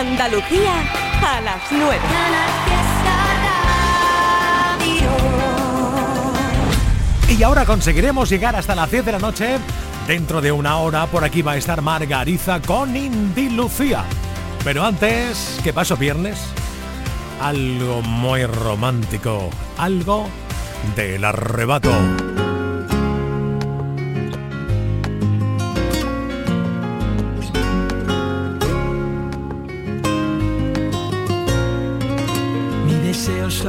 Andalucía a las 9. Y ahora conseguiremos llegar hasta las 10 de la noche. Dentro de una hora por aquí va a estar Margariza con Indy Lucía. Pero antes, ¿qué pasó viernes? Algo muy romántico, algo del arrebato.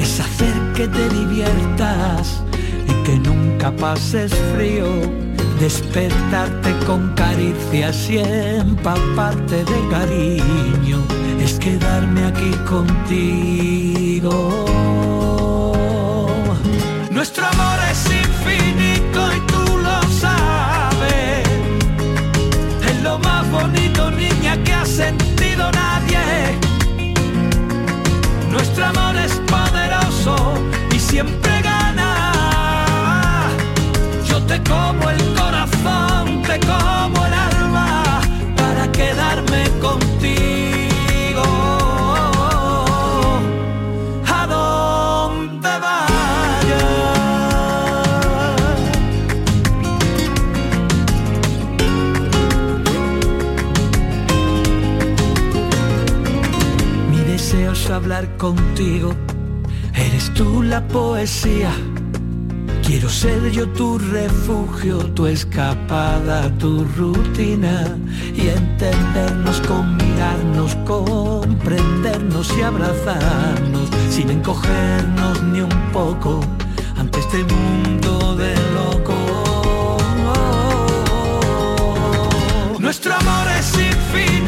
es hacer que te diviertas y que nunca pases frío despertarte con caricias y empaparte de cariño, es quedarme aquí contigo. Nuestro amor es infinito y tú lo sabes. Es lo más bonito, niña, que ha sentido siempre gana. Yo te como el corazón, te como el alma para quedarme contigo. A donde vayas. Mi deseo es hablar contigo, tú la poesía. Quiero ser yo tu refugio, tu escapada, tu rutina y entendernos con mirarnos, comprendernos y abrazarnos sin encogernos ni un poco ante este mundo de locos. Nuestro amor es infinito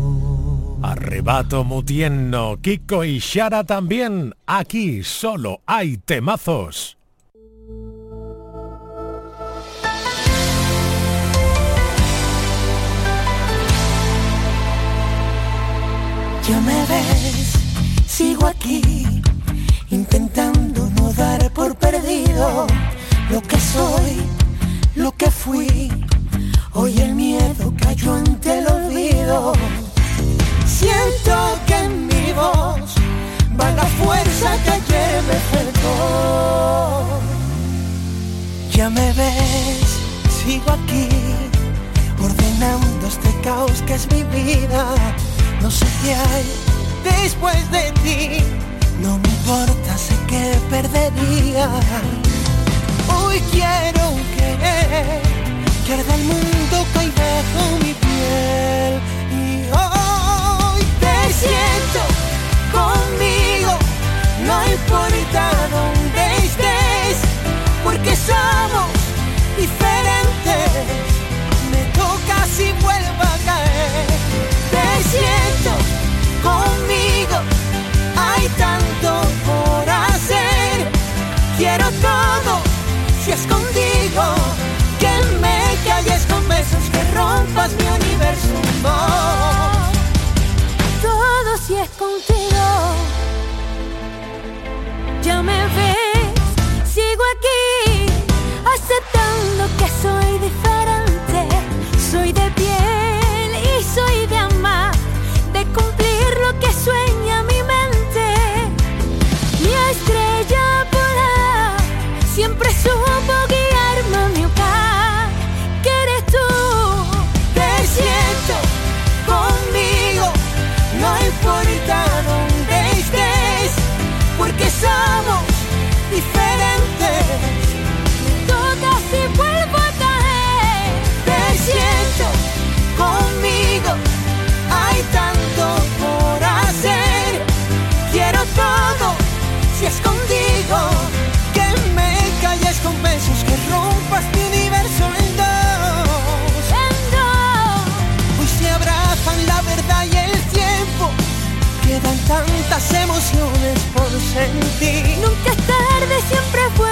Arrebato Mutienno, Kiko y Shara también. Aquí solo hay temazos. Ya me ves, sigo aquí, intentando no dar por perdido lo que soy, lo que fui. Hoy el miedo cayó ante el olvido. Siento que en mi voz va la fuerza que ayer me faltó. Ya me ves, sigo aquí, ordenando este caos que es mi vida. No sé qué hay después de ti, no me importa, sé que perdería. Hoy quiero que, que el mundo cae bajo mi piel siento conmigo, no importa dónde estés, porque somos diferentes. Me toca si vuelvo a caer. Te siento conmigo, hay tanto por hacer. Quiero todo si es contigo, que me calles con besos, que rompas mi universo. Oh si es contigo. Ya me ves, sigo aquí, aceptando que soy diferente. tantas emociones por sentir. Nunca es tarde, siempre fue.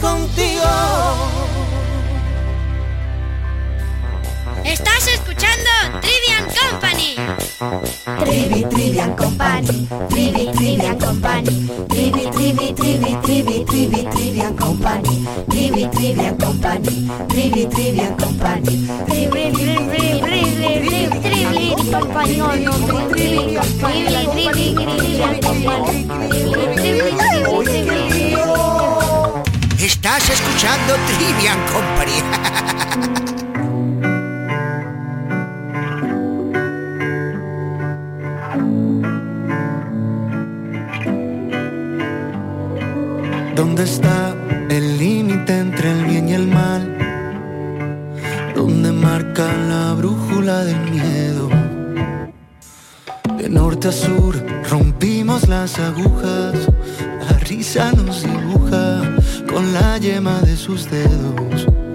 contigo. Estás escuchando Trivian Company. Trivi, Trivian Company. Trivi, Trivian Company. Trivi, Trivi, Trivi, Trivi, Trivi, Trivian Company. Trivi, Trivian Company. Trivi, Trivian Company. Trivi, Trivi, Trivi, Trivi, Trivi, Company. Trivi, Trivi, Trivi, Trivi, Company. escuchando Trivian Company. ¿Dónde está el límite entre el bien y el mal? ¿Dónde marca la brújula del miedo? De norte a sur rompimos las agujas, la risa nos dio con la yema de sus dedos.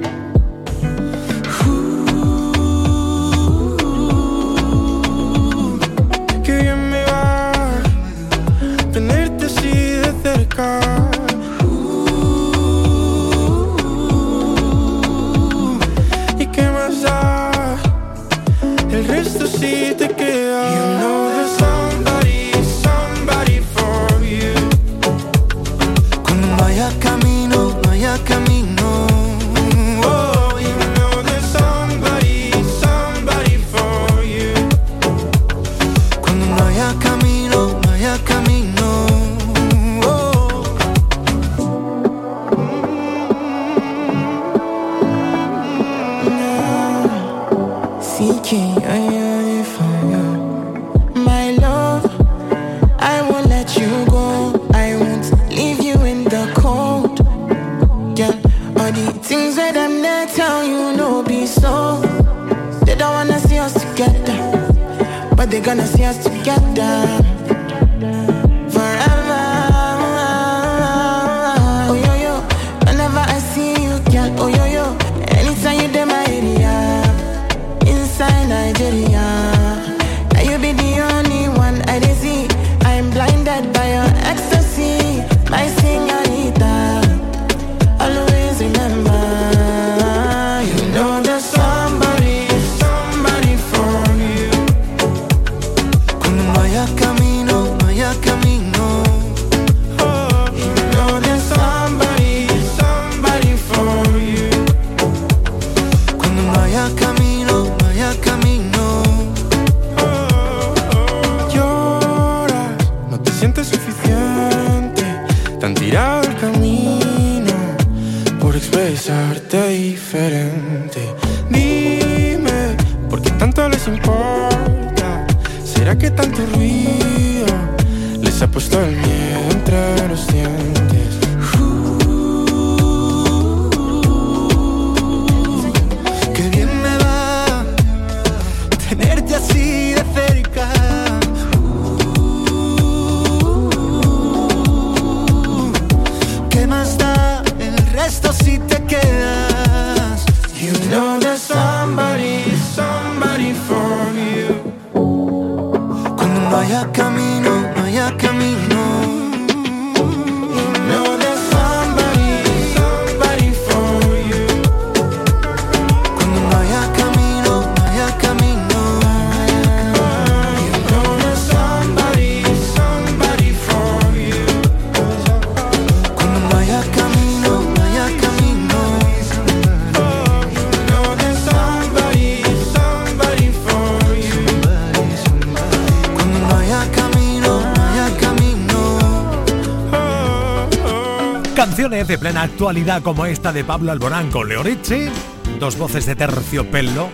Canciones de plena actualidad como esta de Pablo Alborán con Leoreche, dos voces de terciopelo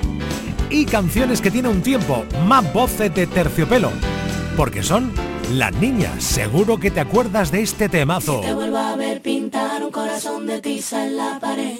y canciones que tiene un tiempo, más voces de terciopelo, porque son las niñas. Seguro que te acuerdas de este temazo. Te vuelvo a ver pintar un corazón de tiza en la pared.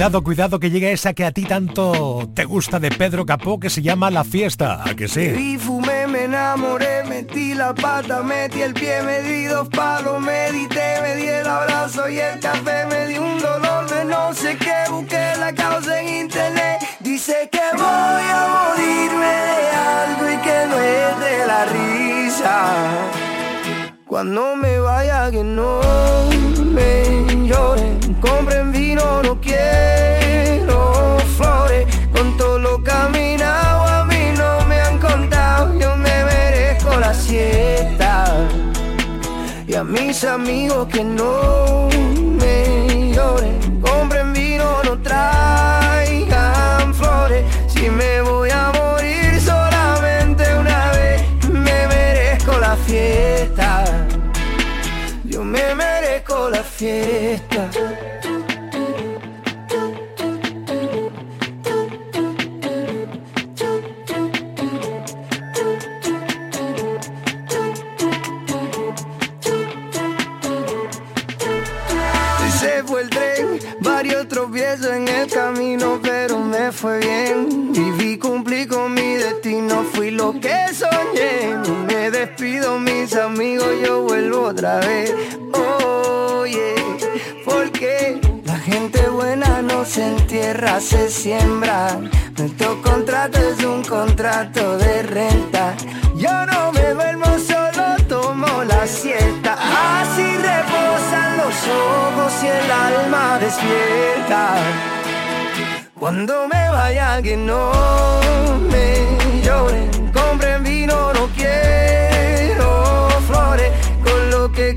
Cuidado, cuidado que llega esa que a ti tanto te gusta de Pedro Capó que se llama La Fiesta, ¿a que sí? Y fumé, me enamoré, metí la pata, metí el pie, me di dos palos, medité, me di el abrazo y el café, me di un dolor de no sé qué, busqué la causa en internet, dice que voy a morirme de algo y que no es de la risa. Cuando me vaya que no me lloren, compren vino, no quiero flores, con todo lo caminado a mí no me han contado, yo me merezco la siesta. Y a mis amigos que no me lloren, compren vino, no traigan flores, si me voy a morir fiesta. Se el tren, varios tropiezos en el camino, pero me fue bien. Viví, cumplí con mi destino, fui lo que soñé. Me despido, mis amigos, yo vuelvo otra vez. Oh, yeah. gente buena no se entierra, se siembra. Nuestro contrato es un contrato de renta. Yo no me duermo, solo tomo la siesta. Así reposan los ojos y el alma despierta. Cuando me vaya que no me lloren, compren vino, no quiero flores. Con lo que he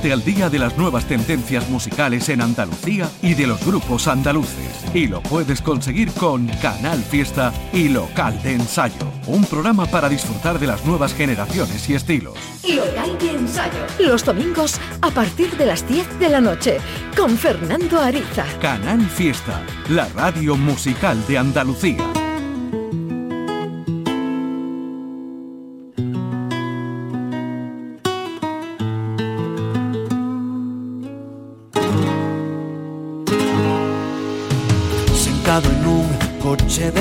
Ponte al día de las nuevas tendencias musicales en Andalucía y de los grupos andaluces. Y lo puedes conseguir con Canal Fiesta y Local de Ensayo. Un programa para disfrutar de las nuevas generaciones y estilos. Local de ensayo. Los domingos a partir de las 10 de la noche con Fernando Ariza. Canal Fiesta, la radio musical de Andalucía.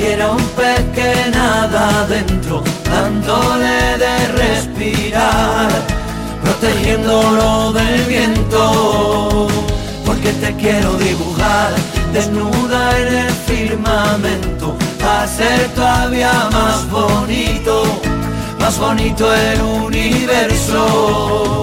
quiero un pez que nada adentro, dándole de respirar, protegiéndolo del viento. Porque te quiero dibujar, desnuda en el firmamento, hacer todavía más bonito, más bonito el universo.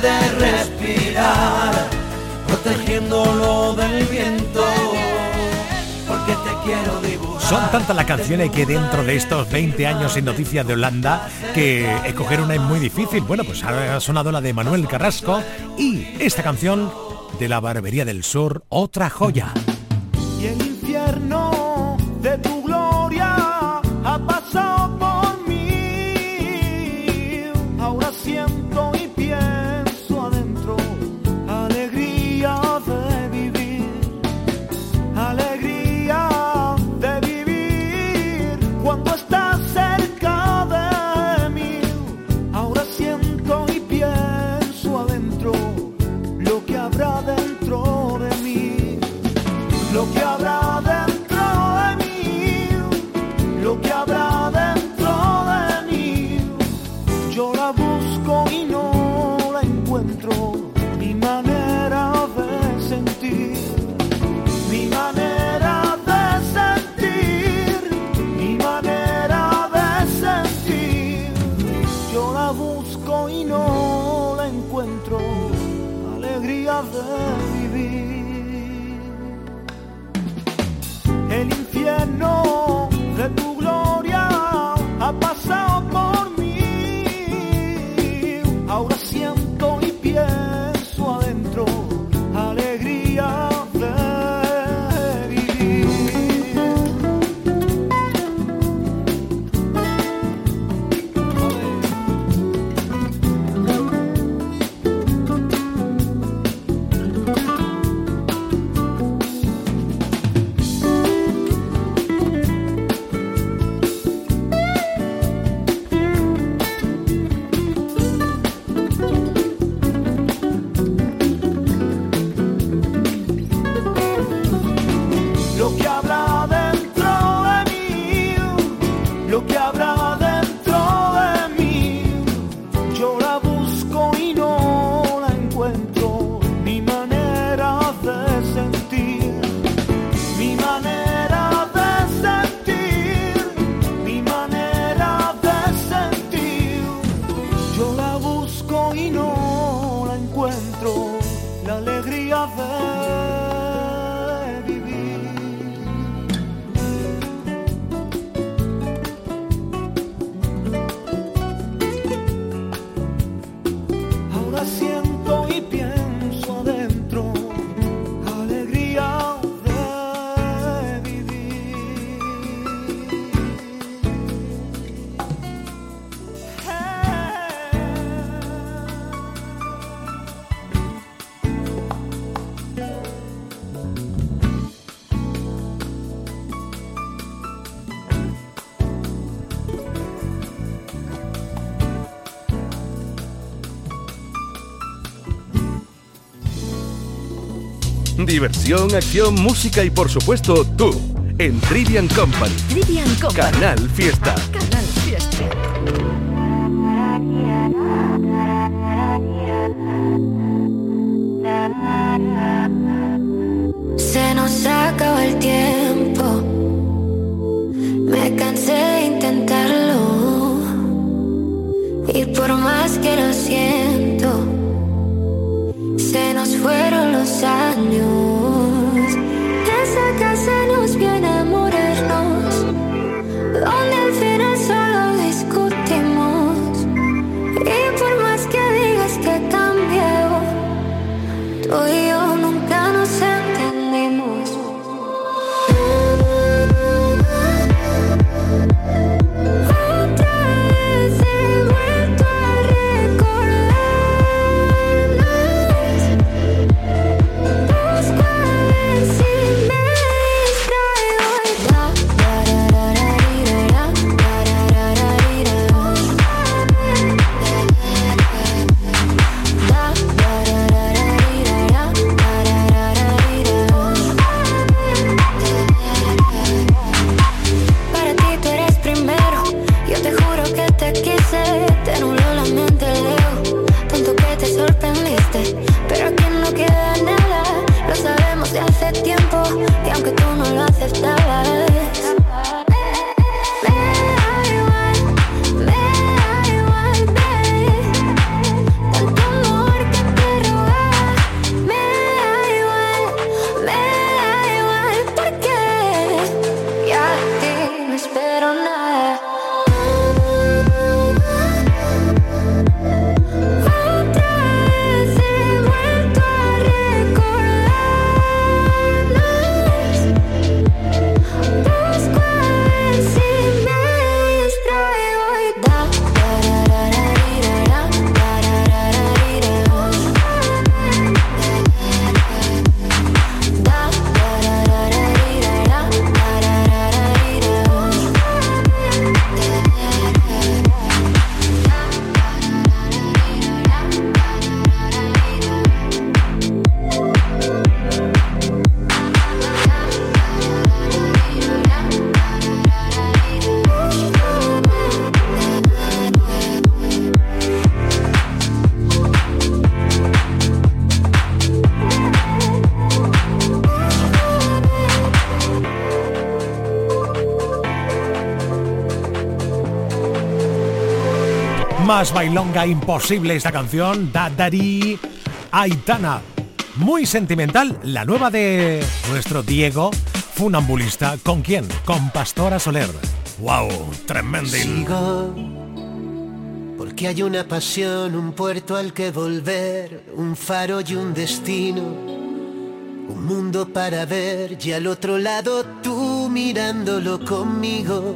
de respirar, protegiéndolo del viento. Porque te quiero dibujar. Son tantas las canciones que dentro de estos 20 años sin noticias de Holanda que escoger una es muy difícil. Bueno, pues ha sonado la de Manuel Carrasco y esta canción de la Barbería del Sur, otra joya. Y el infierno de tu Diversión, acción, música y por supuesto tú en Trivian Company. Trivian Company. Canal Fiesta. Canal Fiesta. Se nos acabó el tiempo. Me cansé de intentarlo. Y por más que lo siento, se nos fueron los años. say. Bailonga imposible esta canción, Dadari Aitana. Muy sentimental, la nueva de nuestro Diego, funambulista. ¿Con quién? Con Pastora Soler. ¡Wow! Tremendo. Sigo, porque hay una pasión, un puerto al que volver, un faro y un destino. Un mundo para ver y al otro lado tú mirándolo conmigo.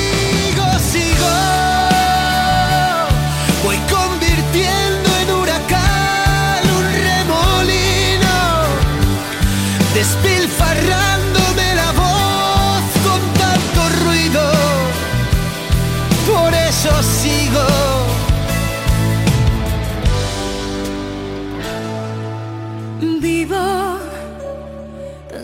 sigo. Voy convirtiendo en huracán un remolino,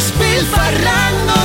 Despilfarrándome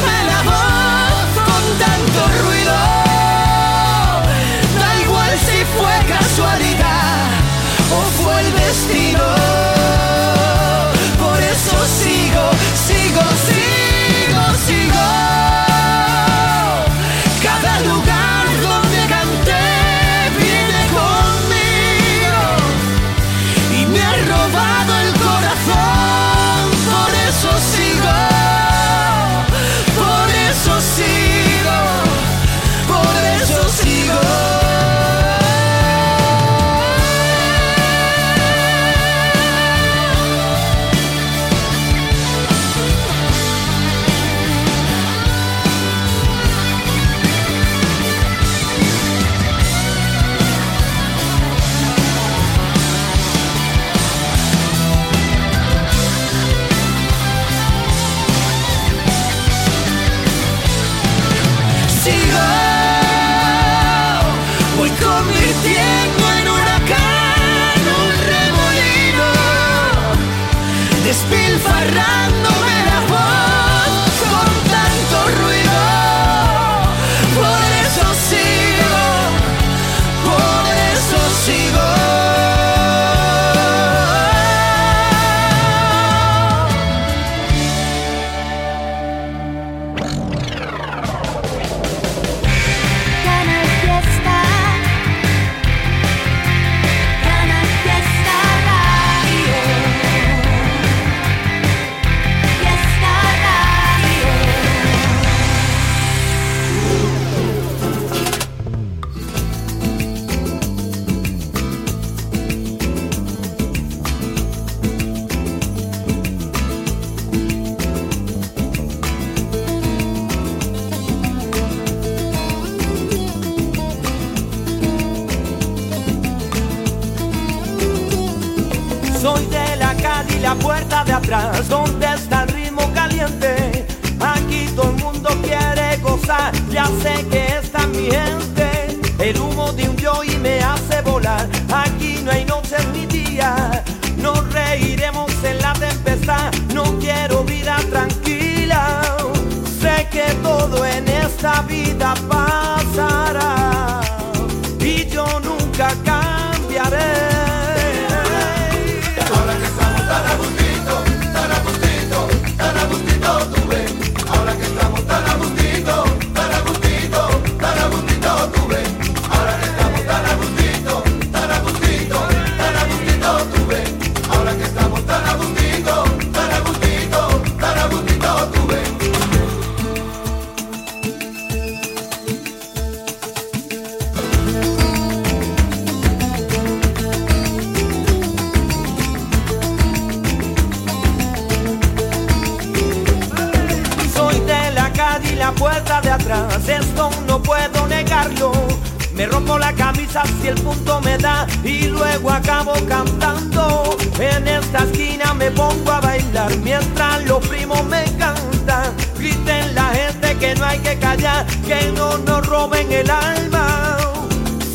la camisa si el punto me da y luego acabo cantando. En esta esquina me pongo a bailar mientras los primos me cantan. Griten la gente que no hay que callar, que no nos roben el alma.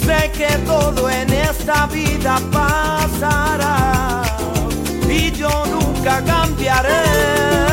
Sé que todo en esta vida pasará y yo nunca cambiaré.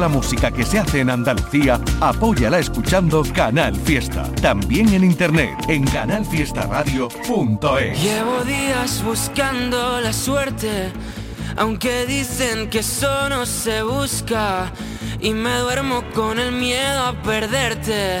La música que se hace en Andalucía, apóyala escuchando Canal Fiesta. También en internet en canalfiestaradio.es. Llevo días buscando la suerte, aunque dicen que eso no se busca. Y me duermo con el miedo a perderte.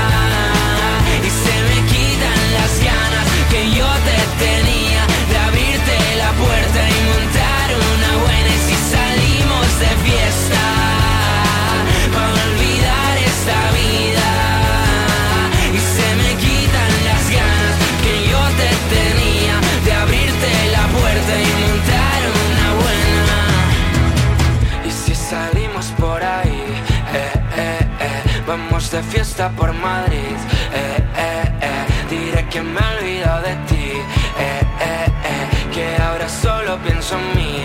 De fiesta por Madrid, eh, eh, eh, diré que me he olvidado de ti, eh, eh, eh, que ahora solo pienso en mí,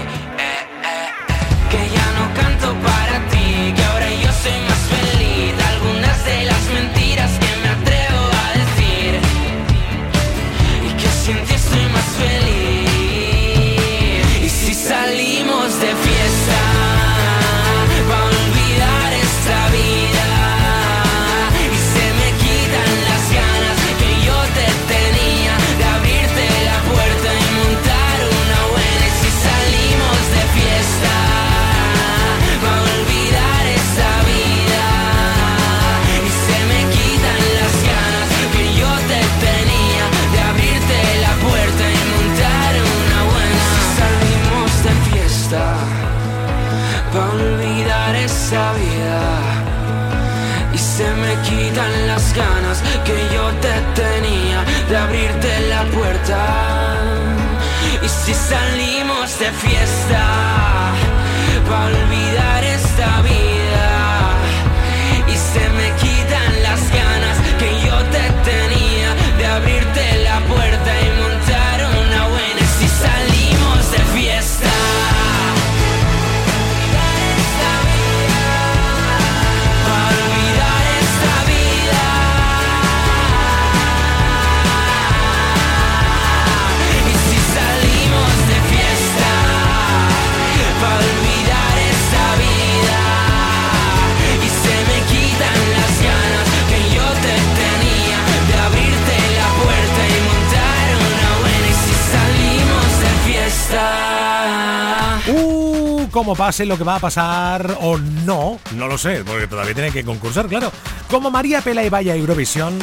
pase lo que va a pasar o no, no lo sé, porque todavía tiene que concursar, claro. Como María Pela y vaya a Eurovisión,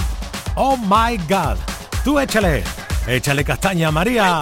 oh my god. Tú échale, échale castaña, María.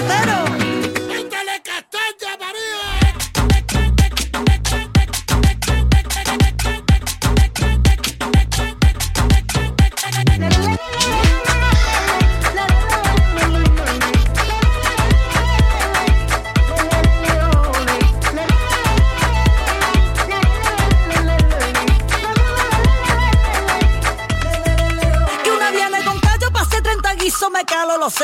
sortero.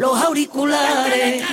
Los auriculares.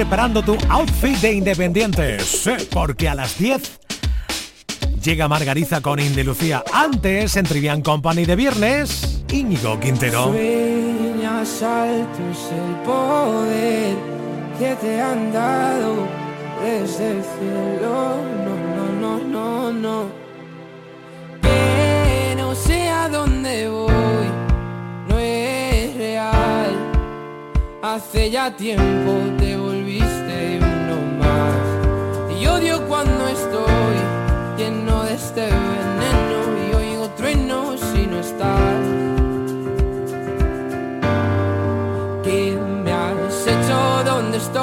Preparando tu outfit de independiente. Sí, porque a las 10 llega Margariza con Indy Lucía. Antes, en Trivian Company de viernes, Íñigo Quintero. Sueñas altos el poder que te han dado desde el cielo. No, no, no, no, no. Que no sé a dónde voy, no es real. Hace ya tiempo te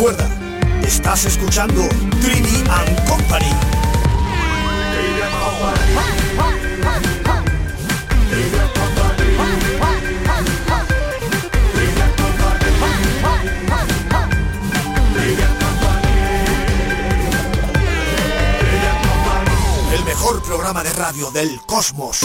Recuerda, estás escuchando Trini and Company. El mejor programa de radio del cosmos.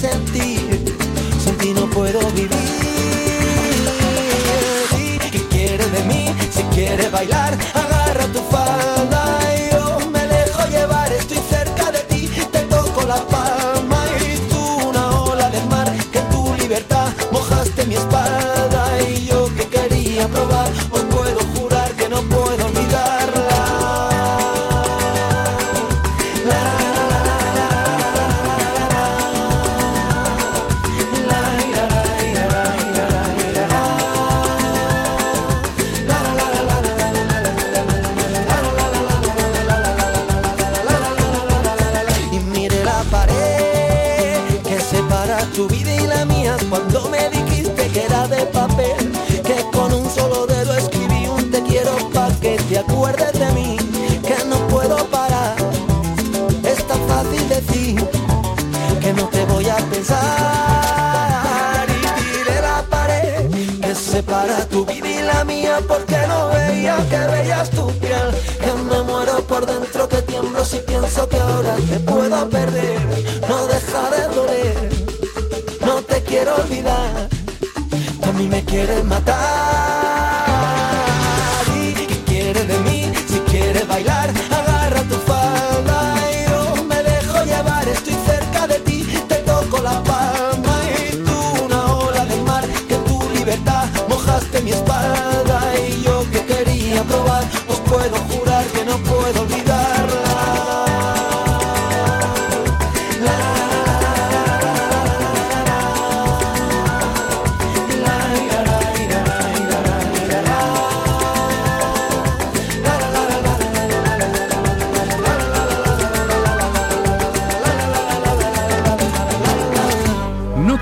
haces sentir, sin ti no puedo vivir. ¿Qué quieres de mí? Si quieres bailar, agarra mía porque no veía que veías tu piel. Que me muero por dentro, que tiemblo si pienso que ahora te puedo perder. No deja de doler, no te quiero olvidar. A mí me quieres matar.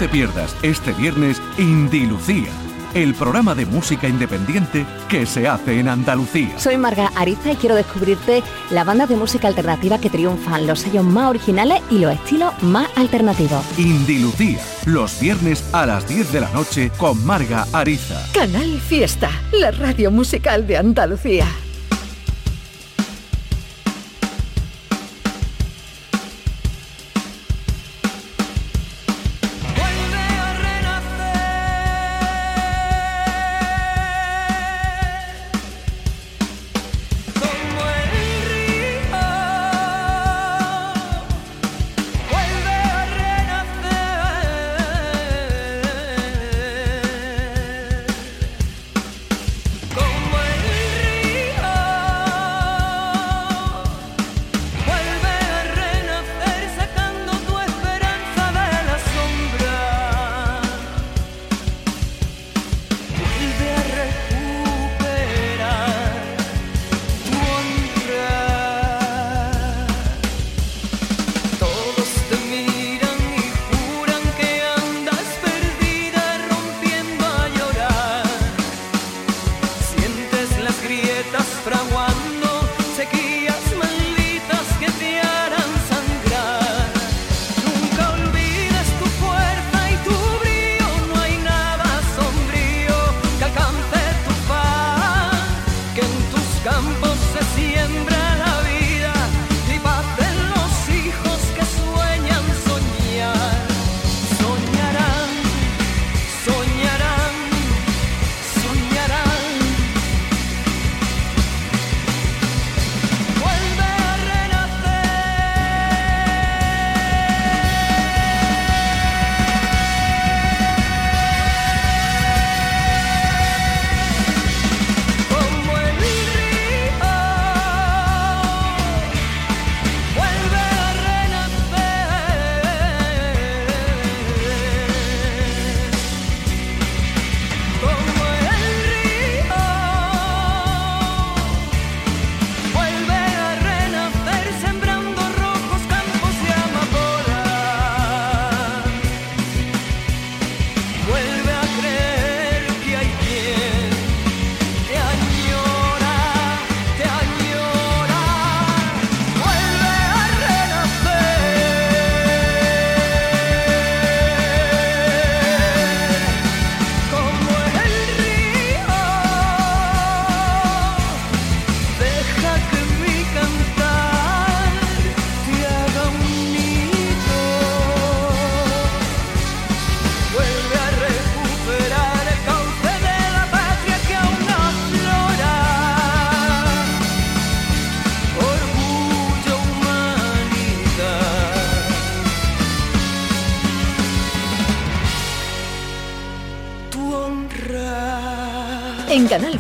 pierdas este viernes Indilucía, el programa de música independiente que se hace en Andalucía. Soy Marga Ariza y quiero descubrirte la banda de música alternativa que triunfan, los sellos más originales y los estilos más alternativos. Indilucía, los viernes a las 10 de la noche con Marga Ariza. Canal Fiesta, la radio musical de Andalucía.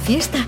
Fiesta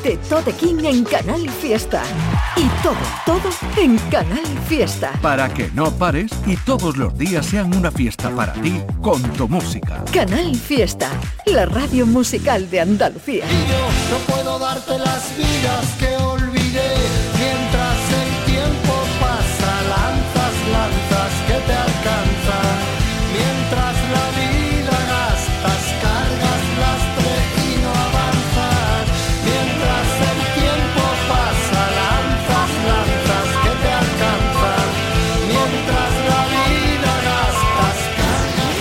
de Tote King en Canal Fiesta. Y todo, todo en Canal Fiesta. Para que no pares y todos los días sean una fiesta para ti con tu música. Canal Fiesta, la radio musical de Andalucía. No puedo darte las vidas que